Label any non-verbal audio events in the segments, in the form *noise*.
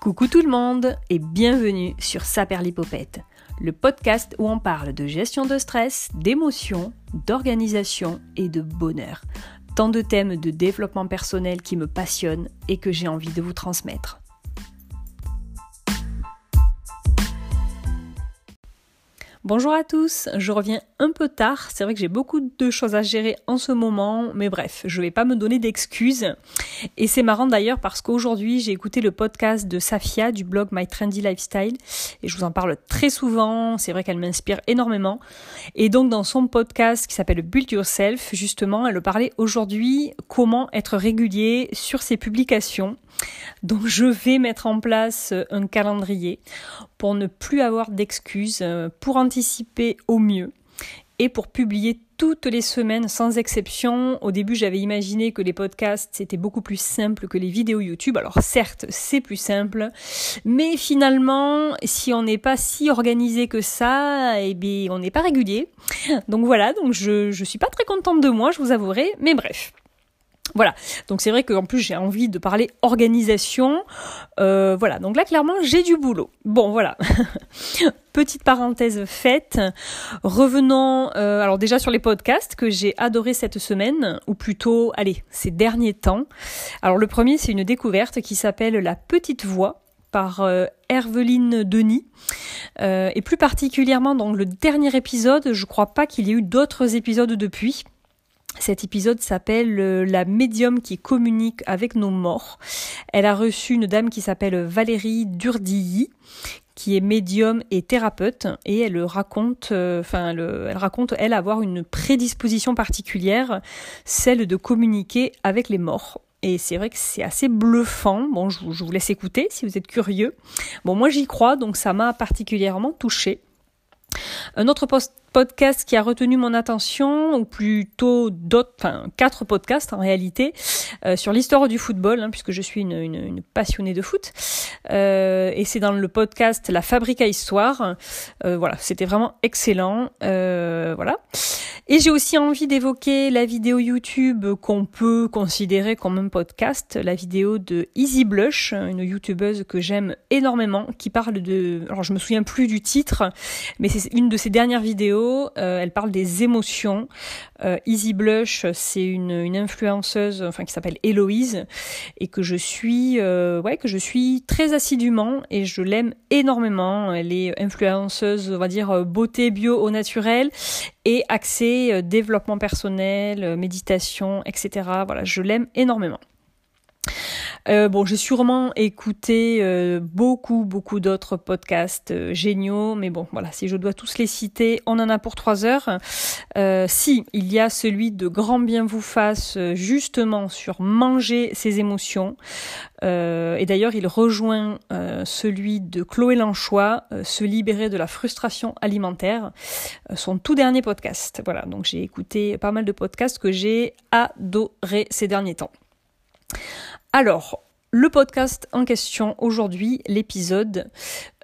Coucou tout le monde et bienvenue sur Saperlipopette, le podcast où on parle de gestion de stress, d'émotions, d'organisation et de bonheur. Tant de thèmes de développement personnel qui me passionnent et que j'ai envie de vous transmettre. Bonjour à tous, je reviens un peu tard, c'est vrai que j'ai beaucoup de choses à gérer en ce moment, mais bref, je vais pas me donner d'excuses. Et c'est marrant d'ailleurs parce qu'aujourd'hui j'ai écouté le podcast de Safia du blog My Trendy Lifestyle et je vous en parle très souvent, c'est vrai qu'elle m'inspire énormément. Et donc dans son podcast qui s'appelle Build Yourself, justement, elle parlait aujourd'hui comment être régulier sur ses publications. Donc je vais mettre en place un calendrier pour ne plus avoir d'excuses, pour anticiper au mieux et pour publier toutes les semaines sans exception. Au début, j'avais imaginé que les podcasts c'était beaucoup plus simple que les vidéos YouTube. Alors certes, c'est plus simple, mais finalement, si on n'est pas si organisé que ça, eh bien, on n'est pas régulier. Donc voilà, donc je je suis pas très contente de moi, je vous avouerai, mais bref. Voilà, donc c'est vrai qu'en plus j'ai envie de parler organisation. Euh, voilà, donc là clairement j'ai du boulot. Bon voilà, *laughs* petite parenthèse faite. Revenons euh, alors déjà sur les podcasts que j'ai adoré cette semaine, ou plutôt, allez, ces derniers temps. Alors le premier c'est une découverte qui s'appelle La Petite Voix par euh, Herveline Denis. et plus particulièrement dans le dernier épisode, je crois pas qu'il y ait eu d'autres épisodes depuis. Cet épisode s'appelle euh, La médium qui communique avec nos morts. Elle a reçu une dame qui s'appelle Valérie Durdilly, qui est médium et thérapeute, et elle raconte, euh, enfin, elle raconte elle avoir une prédisposition particulière, celle de communiquer avec les morts. Et c'est vrai que c'est assez bluffant. Bon, je vous laisse écouter si vous êtes curieux. Bon, moi j'y crois, donc ça m'a particulièrement touchée. Un autre post podcast qui a retenu mon attention, ou plutôt quatre podcasts en réalité, euh, sur l'histoire du football, hein, puisque je suis une, passionnée de foot. Euh, et c'est dans le podcast La Fabrique à Histoire. Euh, voilà, c'était vraiment excellent. Voilà. Et j'ai aussi envie d'évoquer la vidéo YouTube qu'on peut considérer comme un podcast, la vidéo de Easy Blush, une youtubeuse que j'aime énormément, qui parle de, alors je me souviens plus du titre, mais c'est une de ses dernières vidéos euh, elle parle des émotions. Euh, Easy Blush, c'est une, influenceuse, enfin qui s'appelle Héloïse, et que je suis, euh, que je suis très assidûment et je l'aime énormément. Elle est influenceuse, on va dire beauté bio au naturel et axée développement personnel, méditation, etc. Voilà, je l'aime énormément. Euh, bon, j'ai sûrement écouté euh, beaucoup, beaucoup d'autres podcasts euh, géniaux, mais bon, voilà, si je dois tous les citer, on en a pour trois heures. si, il y a celui de Grand Bien vous fasse, justement sur manger ses émotions. et d'ailleurs, il rejoint celui de Chloé Lanchois, se libérer de la frustration alimentaire, son tout dernier podcast. Voilà, donc j'ai écouté pas mal de podcasts que j'ai adoré ces derniers temps. Alors, le podcast en question aujourd'hui, l'épisode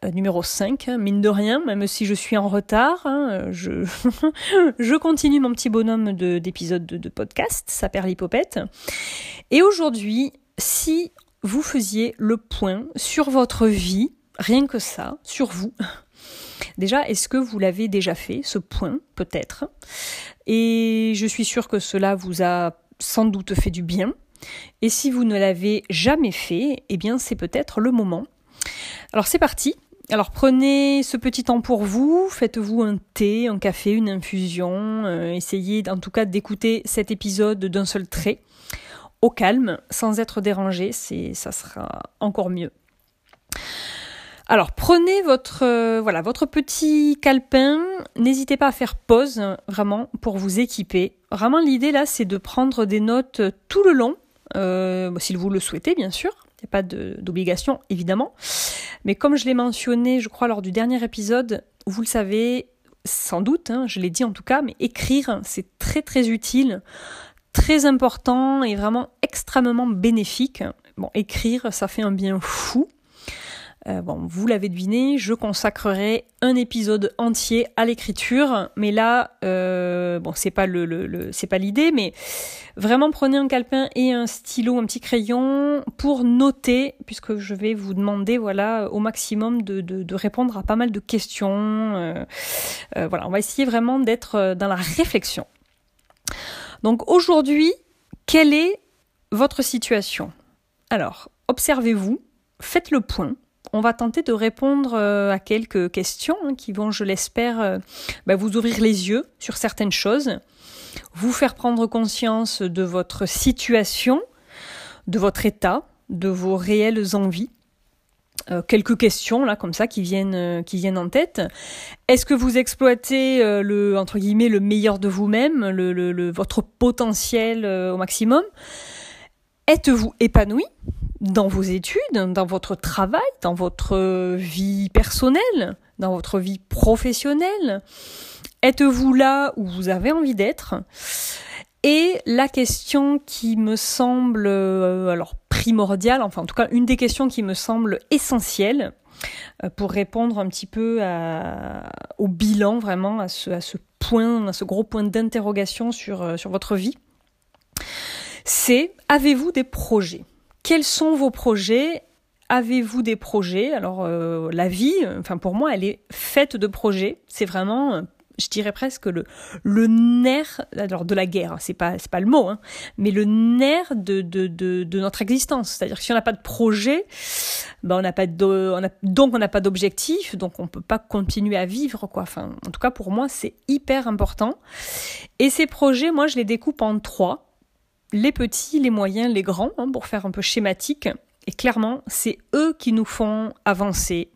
euh, numéro 5, hein, mine de rien, même si je suis en retard, hein, je, *laughs* continue mon petit bonhomme d'épisode de, de, podcast, ça perd l'hypopète. Et aujourd'hui, si vous faisiez le point sur votre vie, rien que ça, sur vous, *laughs* déjà, est-ce que vous l'avez déjà fait, ce point, peut-être? Et je suis sûre que cela vous a sans doute fait du bien et si vous ne l'avez jamais fait, eh bien c'est peut-être le moment. Alors c'est parti. Alors prenez ce petit temps pour vous, faites-vous un thé, un café, une infusion, euh, essayez en tout cas d'écouter cet épisode d'un seul trait, au calme, sans être dérangé, c'est ça sera encore mieux. Alors prenez votre euh, voilà votre petit calepin, n'hésitez pas à faire pause vraiment pour vous équiper. Vraiment l'idée là c'est de prendre des notes tout le long euh, s'il vous le souhaitez, bien sûr. Il n'y a pas d'obligation, évidemment. Mais comme je l'ai mentionné, je crois, lors du dernier épisode, vous le savez sans doute, hein, je l'ai dit en tout cas, mais écrire, c'est très très utile, très important et vraiment extrêmement bénéfique. Bon, écrire, ça fait un bien fou. Euh, bon, vous l'avez deviné, je consacrerai un épisode entier à l'écriture, mais là, euh, bon, c'est pas le, c'est pas l'idée, mais vraiment prenez un calepin et un stylo, un petit crayon pour noter, puisque je vais vous demander, voilà, au maximum de, répondre à pas mal de questions. Euh, voilà, on va essayer vraiment d'être dans la réflexion. Donc aujourd'hui, quelle est votre situation? Alors, observez-vous, faites le point on va tenter de répondre euh, à quelques questions hein, qui vont, je l'espère, euh, bah, vous ouvrir les yeux sur certaines choses, vous faire prendre conscience de votre situation, de votre état, de vos réelles envies. Euh, quelques questions là comme ça qui viennent en tête. Est-ce que vous exploitez le meilleur de vous-même, votre potentiel au maximum? Êtes-vous épanoui? Dans vos études, dans votre travail, dans votre vie personnelle, dans votre vie professionnelle. Êtes-vous là où vous avez envie d'être? Et la question qui me semble euh, alors primordiale, enfin en tout cas une des questions qui me semble essentielle euh, pour répondre un petit peu au bilan vraiment à ce, à ce point, à ce gros point d'interrogation sur, euh, sur votre vie, c'est avez-vous des projets? Quels sont vos projets? Avez-vous des projets? Alors euh, la vie, enfin pour moi, elle est faite de projets. C'est vraiment je dirais presque le, le nerf alors de la guerre, c'est pas c'est pas le mot, hein, mais le nerf de, de, de, notre existence. C'est-à-dire que si on n'a pas de projet, ben on n'a pas de, on a, donc on n'a pas d'objectif, donc on peut pas continuer à vivre quoi. Enfin, en tout cas pour moi c'est hyper important. Et ces projets, moi je les découpe en trois les petits, les moyens, les grands, hein, pour faire un peu schématique. Et clairement, c'est eux qui nous font avancer.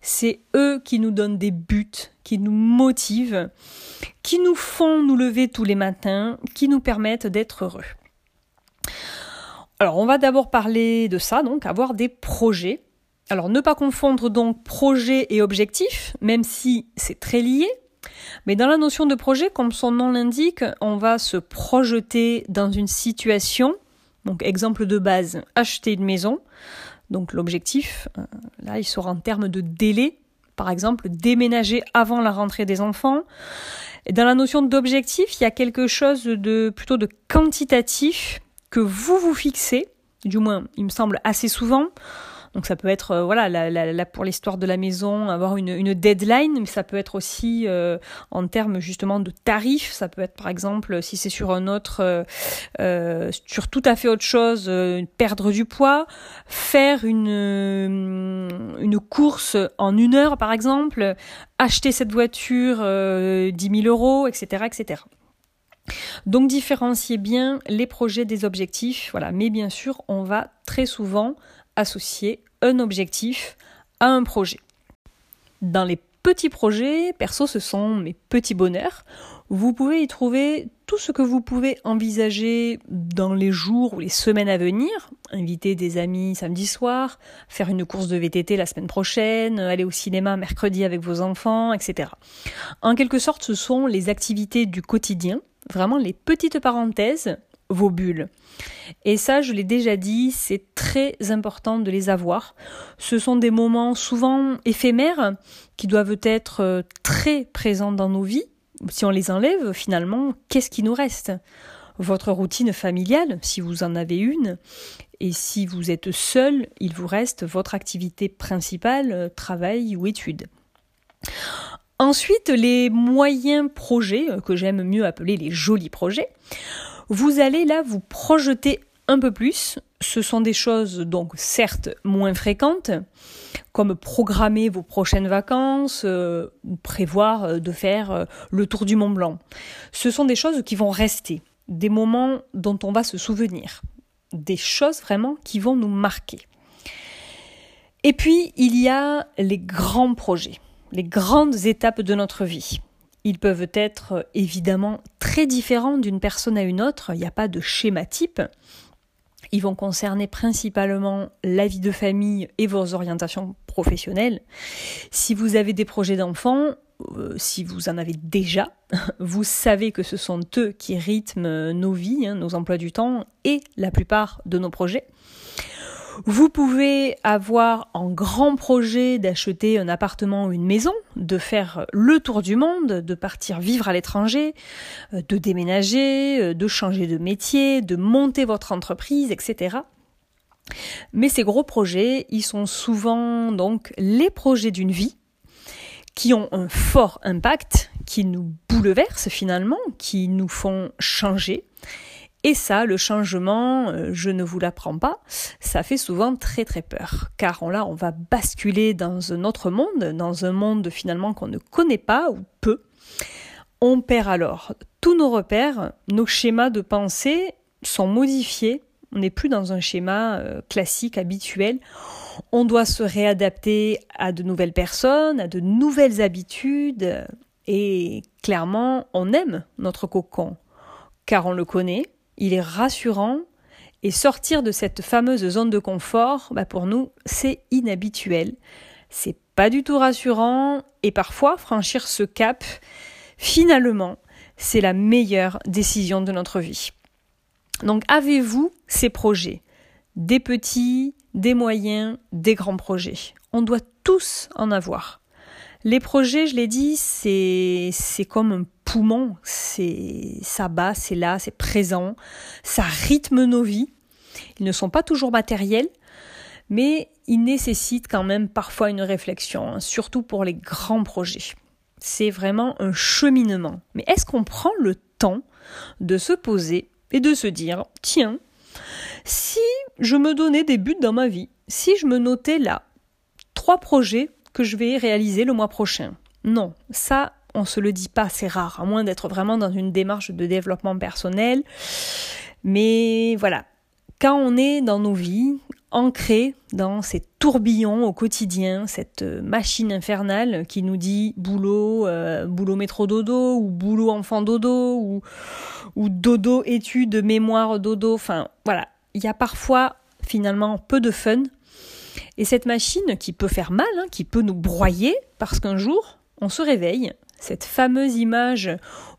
C'est eux qui nous donnent des buts, qui nous motivent, qui nous font nous lever tous les matins, qui nous permettent d'être heureux. Alors, on va d'abord parler de ça, donc avoir des projets. Alors, ne pas confondre donc projet et objectif, même si c'est très lié, mais dans la notion de projet, comme son nom l'indique, on va se projeter dans une situation. Donc exemple de base, acheter une maison. Donc l'objectif, euh, là, il sera en termes de délai. Par exemple, déménager avant la rentrée des enfants. Dans la notion d'objectif, il y a quelque chose de plutôt de quantitatif que vous vous fixez, du moins il me semble assez souvent. Donc ça peut être, euh, voilà, pour l'histoire de la maison, avoir une, une, deadline, mais ça peut être aussi euh, en termes justement de tarifs. Ça peut être par exemple, si c'est sur un autre, euh, sur tout à fait autre chose, perdre du poids, faire une, une course en une heure par exemple, acheter cette voiture 10 000 euros, etc., etc. Donc différencier bien les projets des objectifs, voilà. Mais bien sûr, on va très souvent associer un objectif à un projet. Dans les petits projets, perso, ce sont mes petits bonheurs. Vous pouvez y trouver tout ce que vous pouvez envisager dans les jours ou les semaines à venir. Inviter des amis samedi soir, faire une course de VTT la semaine prochaine, aller au cinéma mercredi avec vos enfants, etc. En quelque sorte, ce sont les activités du quotidien, vraiment les petites parenthèses vos bulles. Et ça, je l'ai déjà dit, c'est très important de les avoir. Ce sont des moments souvent éphémères qui doivent être euh, très présents dans nos vies. Si on les enlève, finalement, qu'est-ce qui nous reste? Votre routine familiale, si vous en avez une, et si vous êtes seul, il vous reste votre activité principale, euh, travail ou études. Ensuite, les moyens projets, euh, que j'aime mieux appeler les jolis projets, vous allez là vous projeter un peu plus. Ce sont des choses donc certes moins fréquentes, comme programmer vos prochaines vacances, euh, prévoir euh, de faire euh, le tour du Mont Blanc. Ce sont des choses qui vont rester, des moments dont on va se souvenir, des choses vraiment qui vont nous marquer. Et puis, il y a les grands projets, les grandes étapes de notre vie. Ils peuvent être euh, évidemment très différents d'une personne à une autre, il n'y a pas de schéma type. Ils vont concerner principalement la vie de famille et vos orientations professionnelles. Si vous avez des projets d'enfants, euh, si vous en avez déjà, *laughs* vous savez que ce sont eux qui rythment nos vies, hein, nos emplois du temps et la plupart de nos projets. Vous pouvez avoir en grand projet d'acheter un appartement ou une maison, de faire le tour du monde, de partir vivre à l'étranger, euh, de déménager, euh, de changer de métier, de monter votre entreprise, etc. Mais ces gros projets, ils sont souvent donc les projets d'une vie qui ont un fort impact, qui nous bouleversent finalement, qui nous font changer et ça, le changement, euh, je ne vous l'apprends pas, ça fait souvent très très peur. Car là, on va basculer dans un autre monde, dans un monde finalement qu'on ne connaît pas ou peu. On perd alors tous nos repères, nos schémas de pensée sont modifiés. On n'est plus dans un schéma euh, classique, habituel. On doit se réadapter à de nouvelles personnes, à de nouvelles habitudes. Et clairement, on aime notre cocon, car on le connaît, il est rassurant et sortir de cette fameuse zone de confort, bah pour nous, c'est inhabituel. C'est pas du tout rassurant et parfois franchir ce cap, finalement, c'est la meilleure décision de notre vie. Donc avez-vous ces projets? Des petits, des moyens, des grands projets? On doit tous en avoir. Les projets, je l'ai dit, c'est c'est comme un poumon, c'est ça bat, c'est là, c'est présent, ça rythme nos vies. Ils ne sont pas toujours matériels, mais ils nécessitent quand même parfois une réflexion, hein, surtout pour les grands projets. C'est vraiment un cheminement. Mais est-ce qu'on prend le temps de se poser et de se dire, tiens, si je me donnais des buts dans ma vie, si je me notais là trois projets que je vais réaliser le mois prochain. Non, ça, on se le dit pas, c'est rare, à moins d'être vraiment dans une démarche de développement personnel. Mais voilà, quand on est dans nos vies, ancré dans ces tourbillons au quotidien, cette machine infernale qui nous dit boulot, euh, boulot métro dodo, ou boulot enfant dodo, ou, ou dodo études, mémoire dodo, enfin voilà, il y a parfois finalement peu de fun et cette machine qui peut faire mal, hein, qui peut nous broyer, parce qu'un jour, on se réveille, cette fameuse image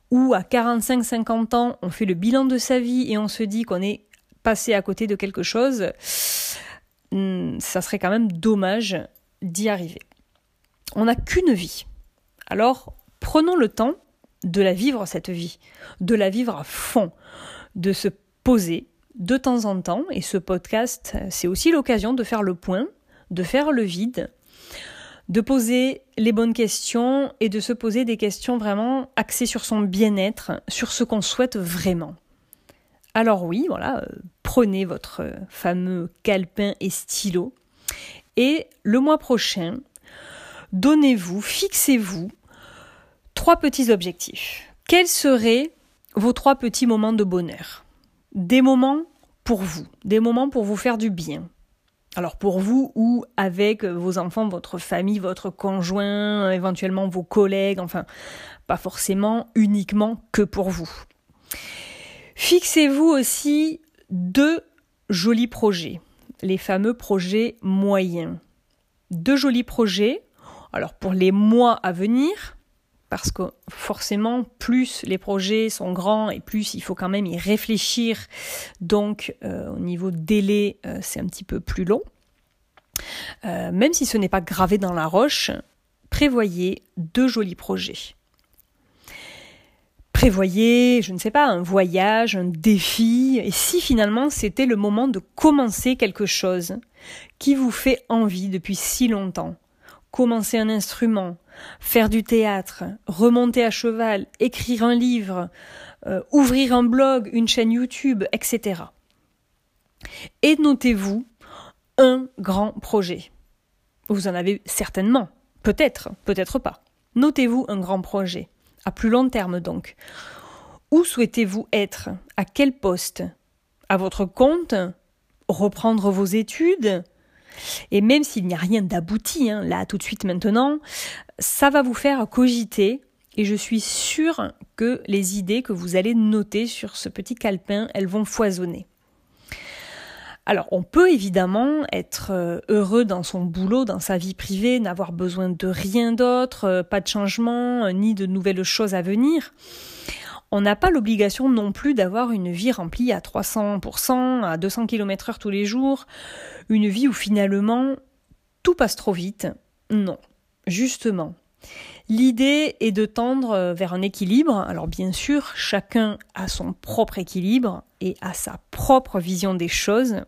où à 45-50 ans, on fait le bilan de sa vie et on se dit qu'on est passé à côté de quelque chose, hmm, ça serait quand même dommage d'y arriver. On n'a qu'une vie. Alors, prenons le temps de la vivre, cette vie, de la vivre à fond, de se poser de temps en temps, et ce podcast, c'est aussi l'occasion de faire le point, de faire le vide, de poser les bonnes questions et de se poser des questions vraiment axées sur son bien-être, sur ce qu'on souhaite vraiment. Alors oui, voilà, euh, prenez votre fameux calepin et stylo et le mois prochain, donnez-vous, fixez-vous trois petits objectifs. Quels seraient vos trois petits moments de bonheur? Des moments pour vous, des moments pour vous faire du bien, alors pour vous ou avec vos enfants, votre famille, votre conjoint, éventuellement vos collègues, enfin pas forcément uniquement que pour vous. Fixez-vous aussi deux jolis projets, les fameux projets moyens. Deux jolis projets, alors pour les mois à venir, parce que forcément, plus les projets sont grands et plus il faut quand même y réfléchir. Donc, euh, au niveau délai, euh, c'est un petit peu plus long. Euh, même si ce n'est pas gravé dans la roche, prévoyez deux jolis projets. Prévoyez, je ne sais pas, un voyage, un défi, et si finalement c'était le moment de commencer quelque chose qui vous fait envie depuis si longtemps, commencer un instrument, faire du théâtre, remonter à cheval, écrire un livre, euh, ouvrir un blog, une chaîne YouTube, etc. Et notez-vous un grand projet. Vous en avez certainement, peut-être, peut-être pas. Notez-vous un grand projet, à plus long terme donc. Où souhaitez-vous être? À quel poste? À votre compte? Reprendre vos études? Et même s'il n'y a rien d'abouti, hein, là tout de suite maintenant, ça va vous faire cogiter et je suis sûre que les idées que vous allez noter sur ce petit calepin, elles vont foisonner. Alors, on peut évidemment être euh, heureux dans son boulot, dans sa vie privée, n'avoir besoin de rien d'autre, euh, pas de changement, euh, ni de nouvelles choses à venir. on n'a pas l'obligation non plus d'avoir une vie remplie à 300%, à 200 km/h tous les jours, une vie où finalement tout passe trop vite. Non, justement. L'idée est de tendre vers un équilibre. Alors bien sûr, chacun a son propre équilibre et a sa propre vision des choses.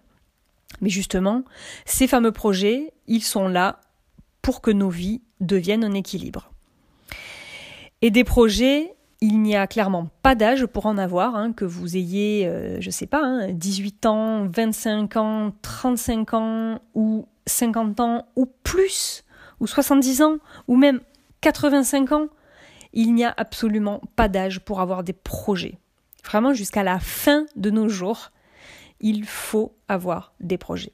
Mais justement, ces fameux projets, ils sont là pour que nos vies deviennent un équilibre. Et des projets, il n'y a clairement pas d'âge pour en avoir, hein, que vous ayez, euh, je ne sais pas, 18 hein, ans, 25 ans, 35 ans, ou 50 ans, ou plus, ou 70 ans, ou même 85 ans. Il n'y a absolument pas d'âge pour avoir des projets. Vraiment, jusqu'à la fin de nos jours, il faut avoir des projets.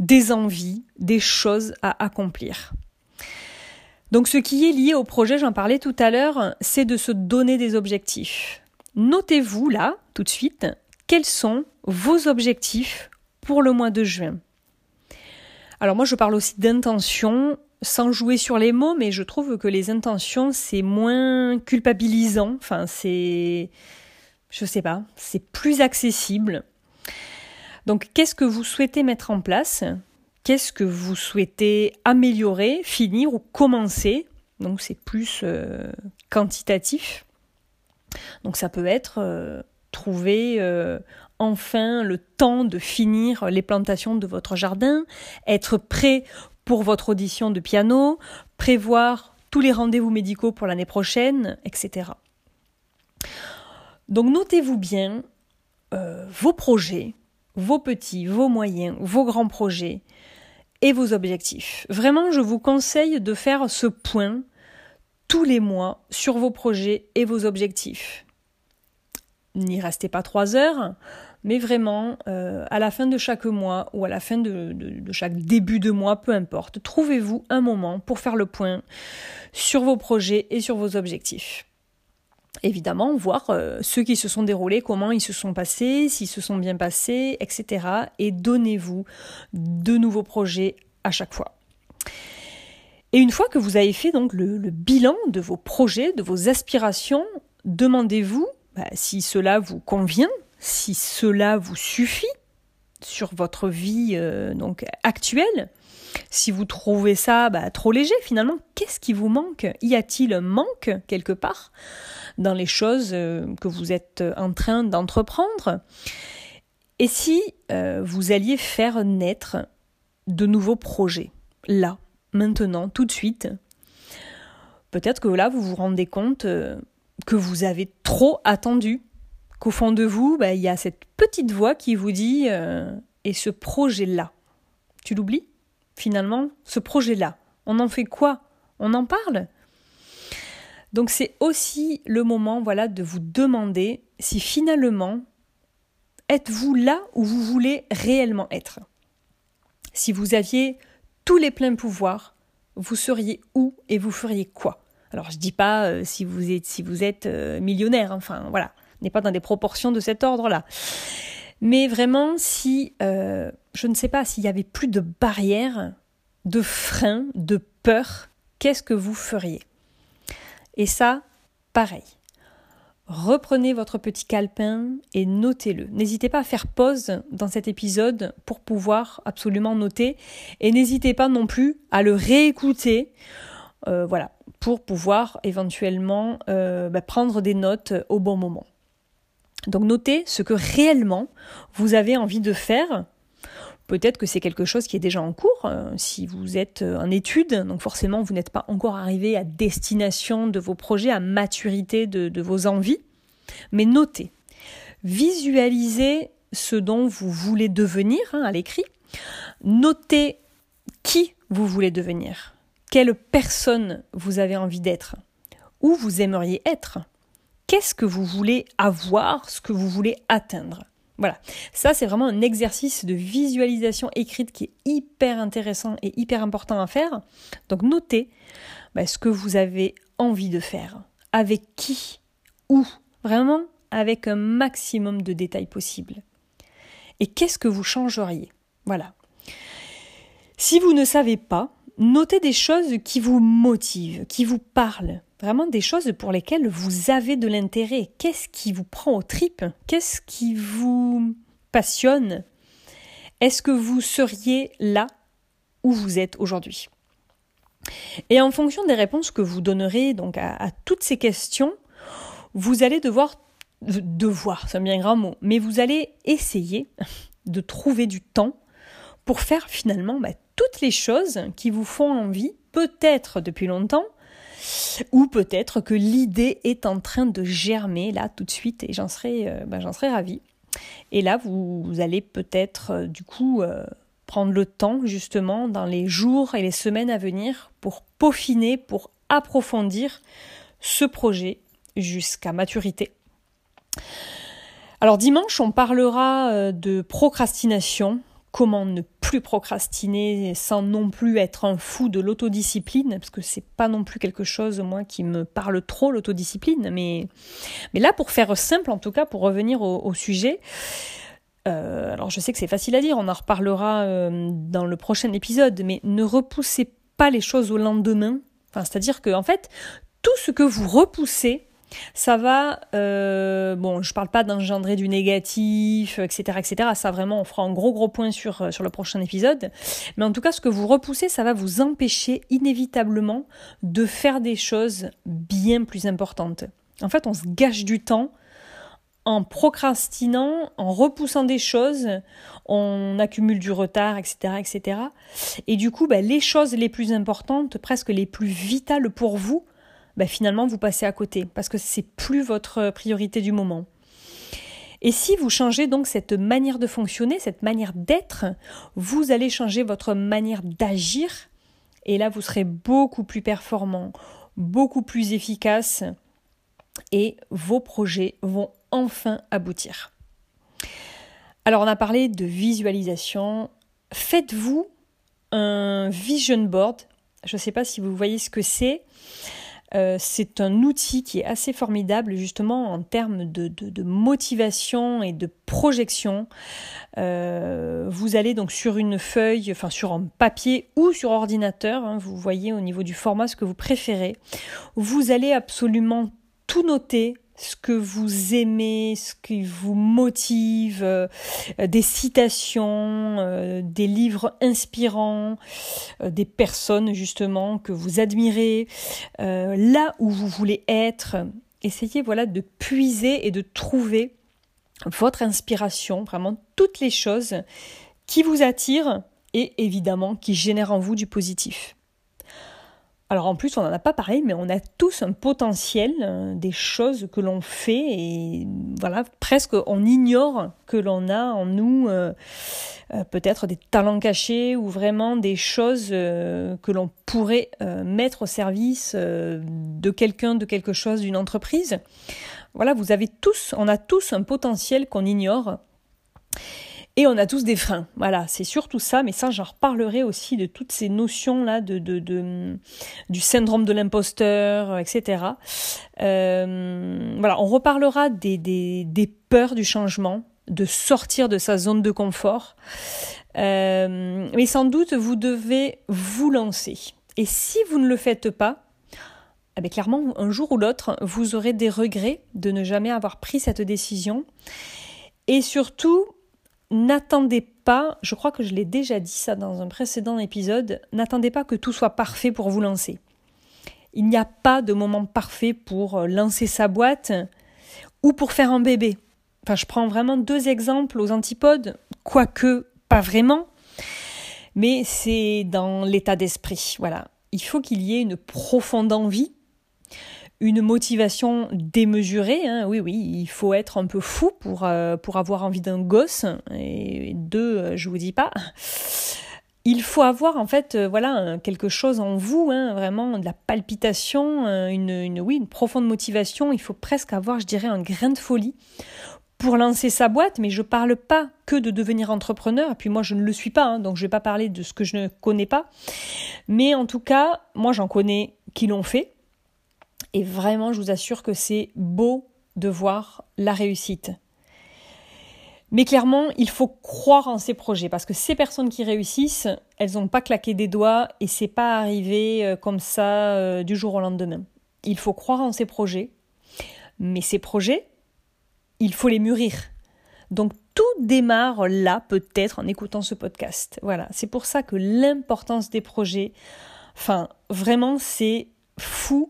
Des envies, des choses à accomplir. Donc ce qui est lié au projet, j'en parlais tout à l'heure, c'est de se donner des objectifs. Notez-vous là, tout de suite, quels sont vos objectifs pour le mois de juin. Alors moi je parle aussi d'intention, sans jouer sur les mots, mais je trouve que les intentions c'est moins culpabilisant, enfin c'est je sais pas, c'est plus accessible. Donc qu'est-ce que vous souhaitez mettre en place? Qu'est-ce que vous souhaitez améliorer, finir ou commencer? Donc c'est plus euh, quantitatif. Donc ça peut être euh, trouver euh, enfin le temps de finir les plantations de votre jardin, être prêt pour votre audition de piano, prévoir tous les rendez-vous médicaux pour l'année prochaine, etc. Donc notez-vous bien vos projets, vos petits, vos moyens, vos grands projets, et vos objectifs. Vraiment, je vous conseille de faire ce point tous les mois sur vos projets et vos objectifs. N'y restez pas trois heures, mais vraiment, euh, à la fin de chaque mois ou à la fin de, chaque début de mois, peu importe, trouvez-vous un moment pour faire le point sur vos projets et sur vos objectifs évidemment voir euh, ceux qui se sont déroulés, comment ils se sont passés, s'ils se sont bien passés, etc. Et donnez-vous de nouveaux projets à chaque fois. Et une fois que vous avez fait donc le, bilan de vos projets, de vos aspirations, demandez-vous bah, si cela vous convient, si cela vous suffit sur votre vie euh, donc actuelle. Si vous trouvez ça bah, trop léger, finalement, qu'est-ce qui vous manque? Y a-t-il un manque quelque part dans les choses euh, que vous êtes en train d'entreprendre? Et si euh, vous alliez faire naître de nouveaux projets, là, maintenant, tout de suite, peut-être que là, vous vous rendez compte euh, que vous avez trop attendu, qu'au fond de vous, bah, il y a cette petite voix qui vous dit Et ce projet-là, tu l'oublies finalement, ce projet-là. On en fait quoi? On en parle? Donc c'est aussi le moment voilà, de vous demander si finalement, êtes-vous là où vous voulez réellement être? Si vous aviez tous les pleins pouvoirs, vous seriez où et vous feriez quoi? Alors je dis pas euh, si vous êtes euh, millionnaire, enfin voilà, n'est pas dans des proportions de cet ordre-là. Mais vraiment, si, euh, je ne sais pas, s'il y avait plus de barrières, de freins, de peur, qu'est-ce que vous feriez? Et ça, pareil. Reprenez votre petit calepin et notez-le. N'hésitez pas à faire pause dans cet épisode pour pouvoir absolument noter et n'hésitez pas non plus à le réécouter. Voilà, pour pouvoir éventuellement euh, bah, prendre des notes au bon moment. Donc notez ce que réellement vous avez envie de faire. Peut-être que c'est quelque chose qui est déjà en cours, euh, si vous êtes euh, en étude, donc forcément vous n'êtes pas encore arrivé à destination de vos projets, à maturité de, vos envies. Mais notez, visualisez ce dont vous voulez devenir hein, à l'écrit. Notez qui vous voulez devenir, quelle personne vous avez envie d'être, où vous aimeriez être qu'est-ce que vous voulez avoir, ce que vous voulez atteindre. Voilà, ça c'est vraiment un exercice de visualisation écrite qui est hyper intéressant et hyper important à faire. Donc notez bah, ce que vous avez envie de faire, avec qui, où, vraiment avec un maximum de détails possibles. Et qu'est-ce que vous changeriez? Voilà. Si vous ne savez pas, notez des choses qui vous motivent, qui vous parlent, vraiment des choses pour lesquelles vous avez de l'intérêt. Qu'est-ce qui vous prend aux tripes Qu'est-ce qui vous passionne? Est-ce que vous seriez là où vous êtes aujourd'hui? Et en fonction des réponses que vous donnerez donc à, toutes ces questions, vous allez devoir devoir, c'est un bien grand mot, mais vous allez essayer de trouver du temps pour faire finalement bah, toutes les choses qui vous font envie, peut-être depuis longtemps, ou peut-être que l'idée est en train de germer là tout de suite et j'en serais, euh, bah, j'en ravie. Et là, vous, allez peut-être euh, du coup euh, prendre le temps justement dans les jours et les semaines à venir pour peaufiner, pour approfondir ce projet jusqu'à maturité. Alors dimanche, on parlera de procrastination, comment ne plus procrastiner sans non plus être un fou de l'autodiscipline, parce que c'est pas non plus quelque chose, moi, qui me parle trop, l'autodiscipline, mais, mais là, pour faire simple, en tout cas, pour revenir au, sujet, euh, alors je sais que c'est facile à dire, on en reparlera euh, dans le prochain épisode, mais ne repoussez pas les choses au lendemain. Enfin, c'est-à-dire que, en fait, tout ce que vous repoussez, ça va, euh, bon, je parle pas d'engendrer du négatif, etc., etc. Ça vraiment, on fera un gros gros point sur, euh, sur le prochain épisode. Mais en tout cas, ce que vous repoussez, ça va vous empêcher inévitablement de faire des choses bien plus importantes. En fait, on se gâche du temps en procrastinant, en repoussant des choses, on accumule du retard, etc., etc. Et du coup, ben, les choses les plus importantes, presque les plus vitales pour vous, bah, finalement vous passez à côté parce que c'est plus votre priorité du moment. Et si vous changez donc cette manière de fonctionner, cette manière d'être, vous allez changer votre manière d'agir et là vous serez beaucoup plus performant, beaucoup plus efficace et vos projets vont enfin aboutir. Alors on a parlé de visualisation. Faites-vous un vision board. Je ne sais pas si vous voyez ce que c'est. Euh, c'est un outil qui est assez formidable justement en termes de, motivation et de projection. Euh, vous allez donc sur une feuille, enfin sur un papier ou sur ordinateur, hein, vous voyez au niveau du format ce que vous préférez. Vous allez absolument tout noter, ce que vous aimez, ce qui vous motive, euh, des citations, euh, des livres inspirants, euh, des personnes justement que vous admirez, là où vous voulez être. Essayez voilà de puiser et de trouver votre inspiration, vraiment toutes les choses qui vous attirent et évidemment qui génèrent en vous du positif. Alors en plus, on n'en a pas parlé, mais on a tous un potentiel, euh, des choses que l'on fait et voilà, presque on ignore que l'on a en nous euh, euh, peut-être des talents cachés ou vraiment des choses que l'on pourrait mettre au service de quelqu'un, de quelque chose, d'une entreprise. Voilà, vous avez tous, on a tous un potentiel qu'on ignore. Et on a tous des freins. Voilà, c'est surtout ça, mais ça, j'en reparlerai aussi de toutes ces notions-là de, du syndrome de l'imposteur, etc. Euh, voilà, on reparlera des, peurs du changement, de sortir de sa zone de confort. Euh, mais sans doute, vous devez vous lancer. Et si vous ne le faites pas, eh bien, clairement, un jour ou l'autre, vous aurez des regrets de ne jamais avoir pris cette décision. Et surtout, n'attendez pas, je crois que je l'ai déjà dit ça dans un précédent épisode, n'attendez pas que tout soit parfait pour vous lancer. Il n'y a pas de moment parfait pour euh, lancer sa boîte ou pour faire un bébé. Enfin, je prends vraiment deux exemples aux antipodes, quoique pas vraiment, mais c'est dans l'état d'esprit. Voilà. Il faut qu'il y ait une profonde envie, une motivation démesurée. Hein. Oui, oui, il faut être un peu fou pour, euh, pour avoir envie d'un gosse. Et deux, euh, je vous dis pas. Il faut avoir en fait, euh, voilà, quelque chose en vous, hein, vraiment de la palpitation, une, une, oui, une profonde motivation. Il faut presque avoir, je dirais, un grain de folie pour lancer sa boîte, mais je parle pas que de devenir entrepreneur, et puis moi je ne le suis pas, hein, donc je vais pas parler de ce que je ne connais pas, mais en tout cas, moi j'en connais qui l'ont fait, et vraiment, je vous assure que c'est beau de voir la réussite. Mais clairement, il faut croire en ces projets parce que ces personnes qui réussissent, elles n'ont pas claqué des doigts et c'est pas arrivé euh, comme ça euh, du jour au lendemain. Il faut croire en ces projets, mais ces projets, il faut les mûrir. Donc tout démarre là, peut-être en écoutant ce podcast. Voilà, c'est pour ça que l'importance des projets, enfin, vraiment, c'est fou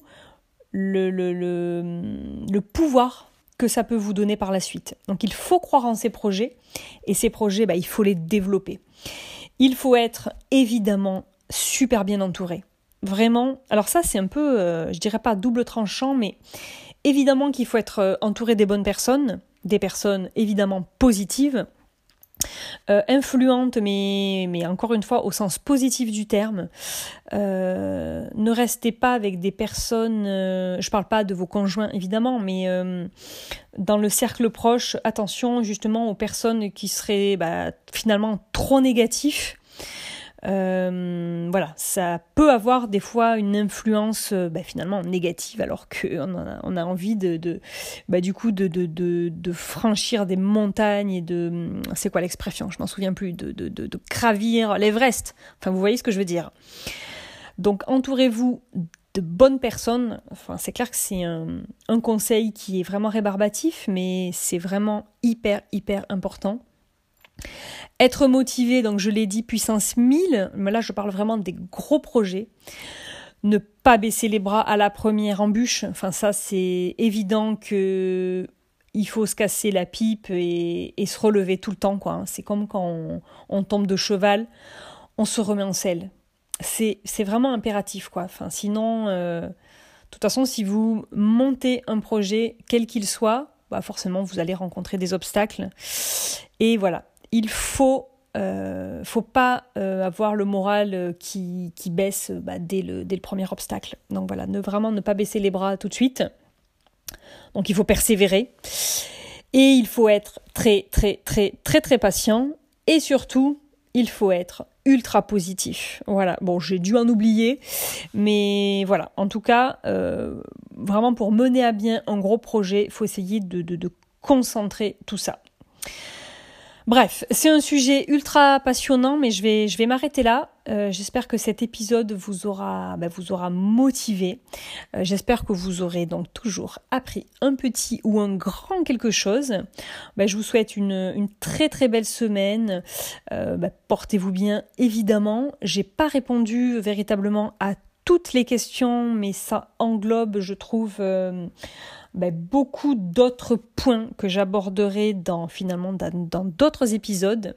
le, pouvoir que ça peut vous donner par la suite. Donc il faut croire en ces projets et ces projets, bah, il faut les développer. Il faut être évidemment super bien entouré. Vraiment, alors ça c'est un peu, euh, je dirais pas double tranchant, mais évidemment qu'il faut être euh, entouré des bonnes personnes, des personnes évidemment positives, euh, influentes, mais, encore une fois au sens positif du terme. Euh, ne restez pas avec des personnes, euh, je parle pas de vos conjoints évidemment, mais dans le cercle proche, attention justement aux personnes qui seraient bah, finalement trop négatifs euh, voilà, ça peut avoir des fois une influence euh, bah, finalement négative alors qu'on a, on a envie de, bah, du coup de, de, de, franchir des montagnes et de c'est quoi l'expression? Je m'en souviens plus de, gravir l'Everest. Enfin vous voyez ce que je veux dire? Donc entourez-vous de bonnes personnes. Enfin c'est clair que c'est un conseil qui est vraiment rébarbatif mais c'est vraiment hyper hyper important être motivé, donc je l'ai dit, puissance 1000, mais là je parle vraiment des gros projets. Ne pas baisser les bras à la première embûche, enfin ça c'est évident que il faut se casser la pipe et, se relever tout le temps. quoi. C'est comme quand on, tombe de cheval, on se remet en selle. C'est vraiment impératif. quoi. Sinon, euh, de toute façon, si vous montez un projet, quel qu'il soit, bah forcément, vous allez rencontrer des obstacles. Et voilà, il faut euh, faut pas euh, avoir le moral euh, qui, baisse bah, dès, le, premier obstacle. Donc voilà, vraiment ne pas baisser les bras tout de suite. Donc il faut persévérer. Et il faut être très très très très très patient. Et surtout, il faut être ultra positif. Voilà, bon, j'ai dû en oublier, mais voilà, en tout cas, vraiment pour mener à bien un gros projet, il faut essayer de concentrer tout ça. Bref, c'est un sujet ultra passionnant, mais je vais, je vais m'arrêter là. Euh, j'espère que cet épisode vous aura, bah, vous aura motivé. Euh, j'espère que vous aurez donc toujours appris un petit ou un grand quelque chose. Bah, je vous souhaite une, une, très très belle semaine. Euh, bah, portez-vous bien, évidemment. J'ai pas répondu véritablement à toutes les questions, mais ça englobe, je trouve ben, beaucoup d'autres points que j'aborderai dans finalement dans d'autres épisodes.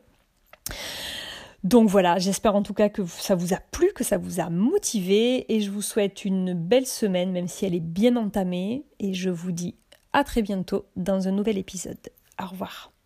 Donc voilà, j'espère en tout cas que ça vous a plu, que ça vous a motivé et je vous souhaite une belle semaine même si elle est bien entamée et je vous dis à très bientôt dans un nouvel épisode. Au revoir.